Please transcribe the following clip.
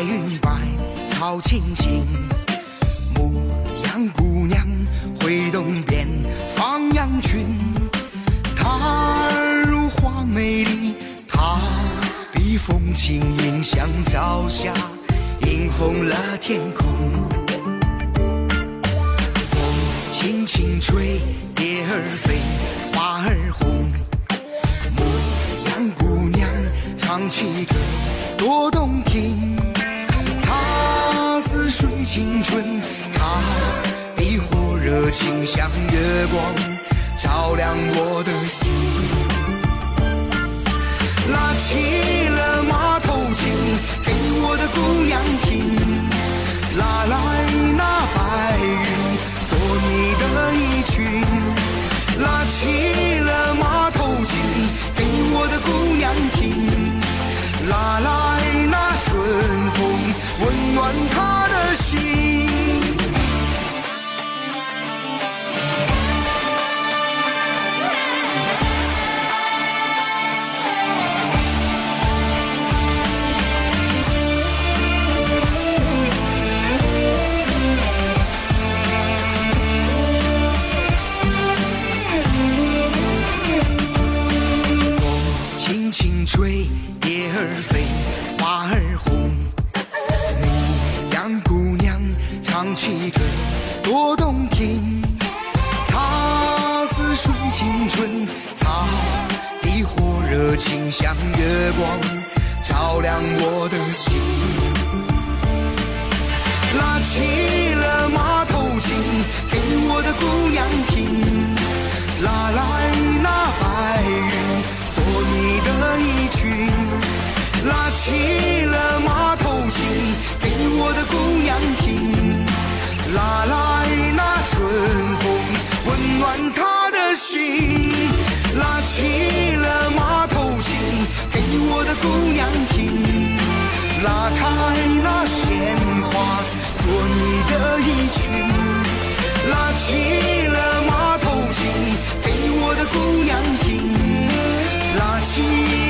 白云白草青青，牧羊姑娘挥动鞭放羊群，她如花美丽，她比风轻盈，像朝霞映红了天空。风轻轻吹，蝶儿飞，花儿红，牧羊姑娘唱起歌多动听。她似水清春，她比火热情，像月光照亮我的心。拉起了马头琴，给我的姑娘听。拉来那白云，做你的衣裙。拉起了马头琴，给我的姑娘听。拉来那春风，温暖她蝶儿飞，花儿红。牧羊姑娘唱起歌，多动听。她似水清春，她的火热情，像月光照亮我的心。拉起起了马头琴，给我的姑娘听。拉来那春风，温暖她的心。拉起了马头琴，给我的姑娘听。拉开那鲜花，做你的衣裙。拉起了马头琴，给我的姑娘听。拉起